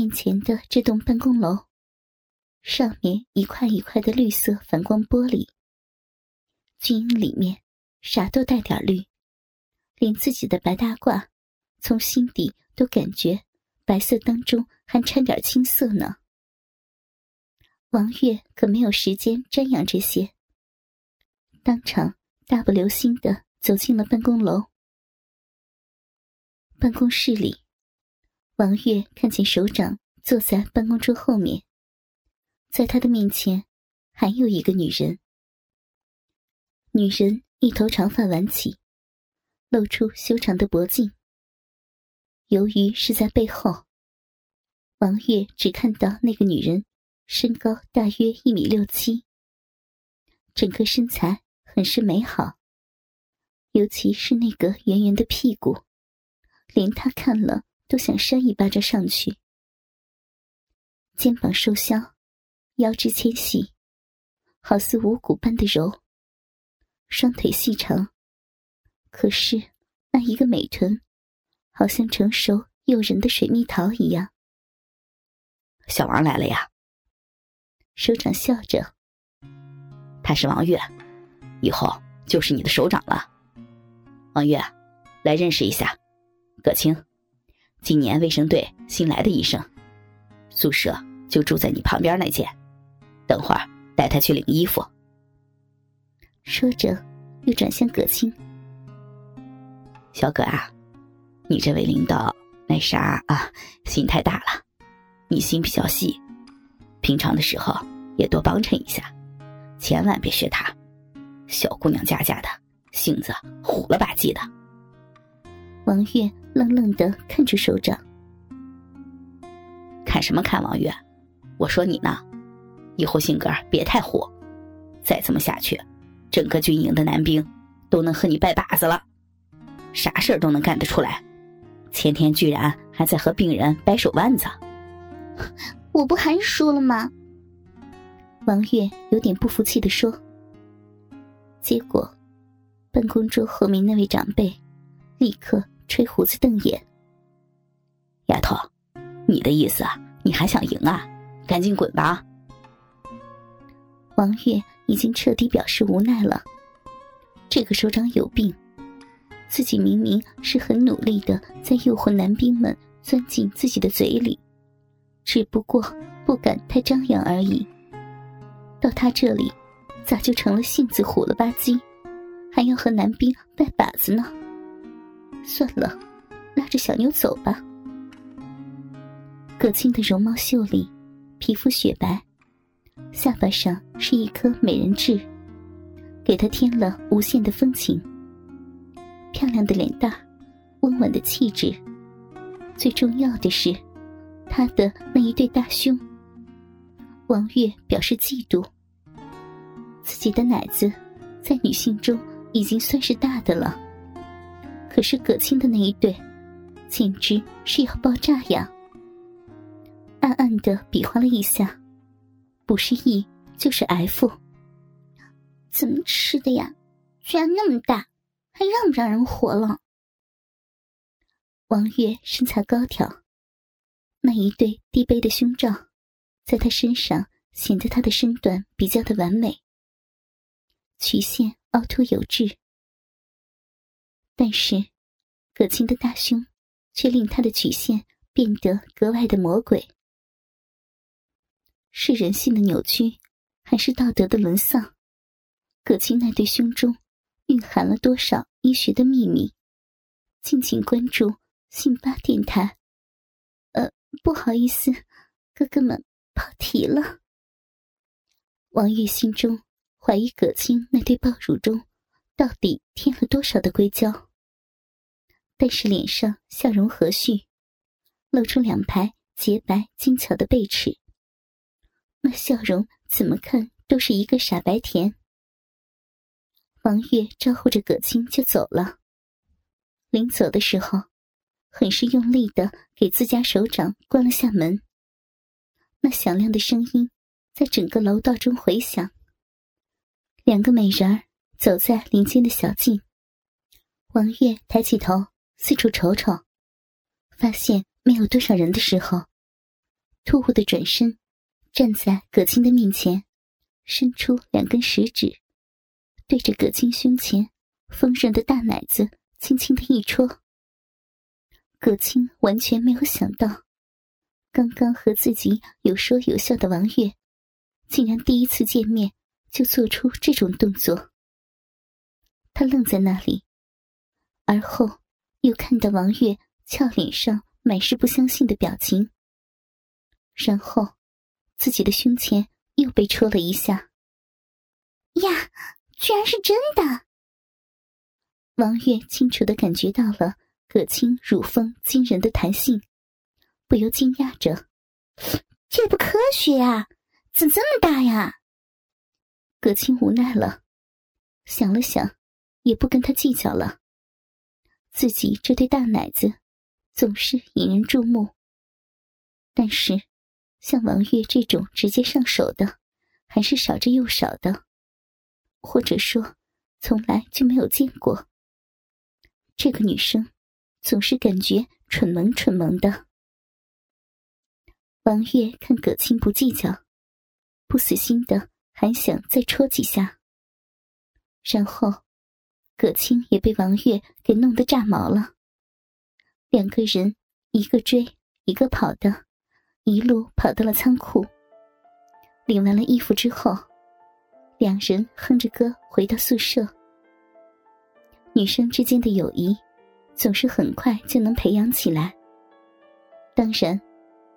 面前的这栋办公楼，上面一块一块的绿色反光玻璃，军营里面啥都带点绿，连自己的白大褂，从心底都感觉白色当中还掺点青色呢。王月可没有时间瞻仰这些，当场大步流星的走进了办公楼。办公室里，王月看见首长坐在办公桌后面，在他的面前还有一个女人。女人一头长发挽起，露出修长的脖颈。由于是在背后，王月只看到那个女人身高大约一米六七，整个身材很是美好，尤其是那个圆圆的屁股。连他看了都想扇一巴掌上去。肩膀瘦削，腰肢纤细，好似五谷般的柔。双腿细长，可是那一个美臀，好像成熟诱人的水蜜桃一样。小王来了呀！首长笑着：“他是王月，以后就是你的首长了。王月，来认识一下。”葛青，今年卫生队新来的医生，宿舍就住在你旁边那间。等会儿带他去领衣服。说着，又转向葛青：“小葛啊，你这位领导那啥啊，心太大了。你心比较细，平常的时候也多帮衬一下，千万别学他。小姑娘家家的，性子虎了吧唧的。”王月愣愣的看着手掌，看什么看？王月，我说你呢，以后性格别太虎，再这么下去，整个军营的男兵都能和你拜把子了，啥事儿都能干得出来，前天居然还在和病人掰手腕子，我不还输了吗？王月有点不服气的说。结果，办公桌后面那位长辈立刻。吹胡子瞪眼，丫头，你的意思啊？你还想赢啊？赶紧滚吧！王月已经彻底表示无奈了。这个首长有病，自己明明是很努力的在诱惑男兵们钻进自己的嘴里，只不过不敢太张扬而已。到他这里，咋就成了性子虎了吧唧，还要和男兵拜把子呢？算了，拉着小妞走吧。葛青的容貌秀丽，皮肤雪白，下巴上是一颗美人痣，给她添了无限的风情。漂亮的脸蛋，温婉的气质，最重要的是，她的那一对大胸。王月表示嫉妒，自己的奶子，在女性中已经算是大的了。可是葛青的那一对，简直是要爆炸呀！暗暗的比划了一下，不是 E 就是 F。怎么吃的呀？居然那么大，还让不让人活了？王月身材高挑，那一对低背的胸罩，在她身上显得她的身段比较的完美，曲线凹凸有致。但是，葛青的大胸却令他的曲线变得格外的魔鬼。是人性的扭曲，还是道德的沦丧？葛青那对胸中蕴含了多少医学的秘密？敬请关注信八电台。呃，不好意思，哥哥们跑题了。王玉心中怀疑葛青那对爆乳中到底添了多少的硅胶。但是脸上笑容和煦，露出两排洁白精巧的贝齿。那笑容怎么看都是一个傻白甜。王月招呼着葛青就走了，临走的时候，很是用力的给自家首长关了下门。那响亮的声音在整个楼道中回响。两个美人儿走在林间的小径，王月抬起头。四处瞅瞅，发现没有多少人的时候，突兀的转身，站在葛青的面前，伸出两根食指，对着葛青胸前丰润的大奶子轻轻的一戳。葛青完全没有想到，刚刚和自己有说有笑的王月，竟然第一次见面就做出这种动作。他愣在那里，而后又看到王月俏脸上满是不相信的表情。然后，自己的胸前又被戳了一下。呀，居然是真的！王月清楚的感觉到了葛青乳峰惊人的弹性，不由惊讶着：“这不科学呀，怎么这么大呀？”葛青无奈了，想了想，也不跟他计较了。自己这对大奶子，总是引人注目，但是。像王月这种直接上手的，还是少之又少的，或者说，从来就没有见过。这个女生总是感觉蠢萌蠢萌的。王月看葛青不计较，不死心的还想再戳几下，然后葛青也被王月给弄得炸毛了。两个人一个追一个跑的。一路跑到了仓库，领完了衣服之后，两人哼着歌回到宿舍。女生之间的友谊，总是很快就能培养起来。当然，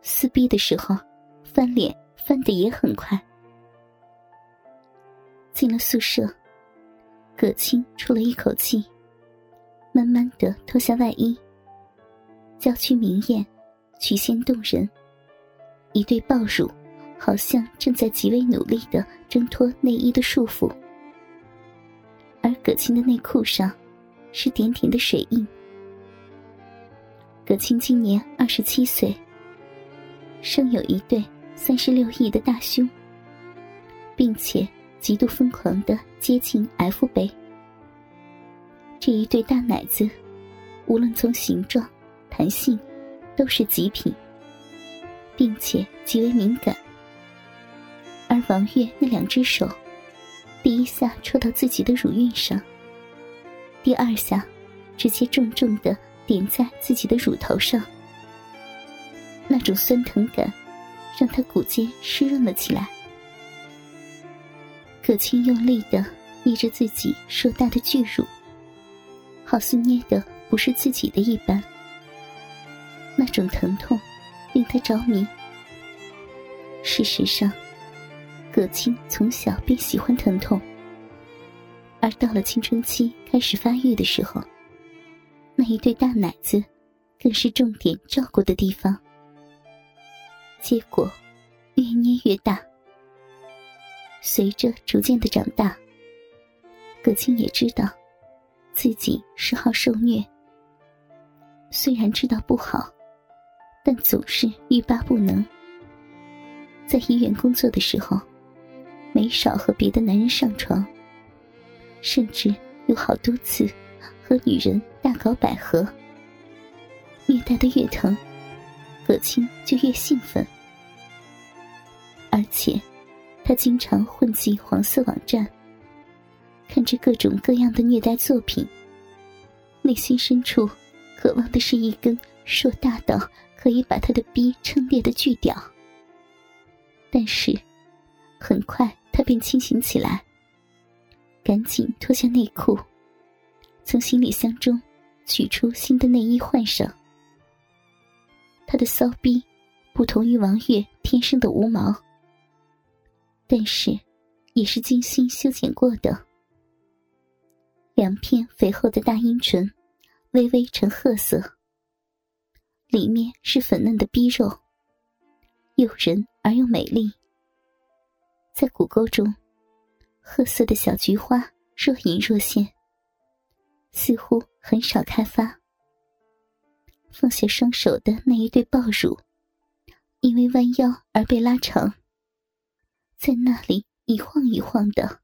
撕逼的时候，翻脸翻的也很快。进了宿舍，葛青出了一口气，慢慢的脱下外衣，娇躯明艳，曲线动人。一对抱乳，好像正在极为努力的挣脱内衣的束缚，而葛青的内裤上是点点的水印。葛青今年二十七岁，生有一对三十六亿的大胸，并且极度疯狂的接近 F 杯。这一对大奶子，无论从形状、弹性，都是极品。并且极为敏感，而王月那两只手，第一下戳到自己的乳晕上，第二下直接重重的点在自己的乳头上，那种酸疼感让他骨尖湿润了起来。葛青用力的捏着自己硕大的巨乳，好似捏的不是自己的一般，那种疼痛。令他着迷。事实上，葛青从小便喜欢疼痛，而到了青春期开始发育的时候，那一对大奶子更是重点照顾的地方。结果越捏越大。随着逐渐的长大，葛青也知道自己是好受虐，虽然知道不好。但总是欲罢不能。在医院工作的时候，没少和别的男人上床，甚至有好多次和女人大搞百合。虐待的越疼，葛青就越兴奋。而且，他经常混迹黄色网站，看着各种各样的虐待作品，内心深处渴望的是一根硕大到。可以把他的逼撑裂的巨屌，但是很快他便清醒起来，赶紧脱下内裤，从行李箱中取出新的内衣换上。他的骚逼不同于王月天生的无毛，但是也是精心修剪过的，两片肥厚的大阴唇微微呈褐色。里面是粉嫩的逼肉，诱人而又美丽。在骨沟中，褐色的小菊花若隐若现，似乎很少开发。放下双手的那一对抱乳，因为弯腰而被拉长，在那里一晃一晃的。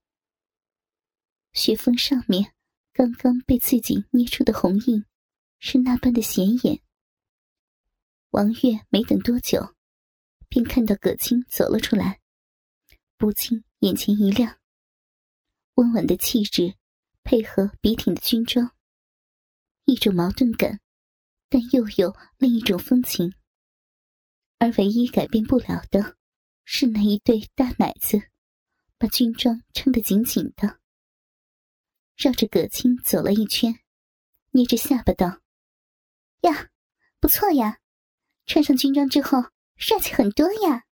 雪峰上面刚刚被自己捏出的红印，是那般的显眼。王月没等多久，便看到葛青走了出来，不禁眼前一亮。温婉的气质，配合笔挺的军装，一种矛盾感，但又有另一种风情。而唯一改变不了的，是那一对大奶子，把军装撑得紧紧的。绕着葛青走了一圈，捏着下巴道：“呀，不错呀，穿上军装之后，帅气很多呀。”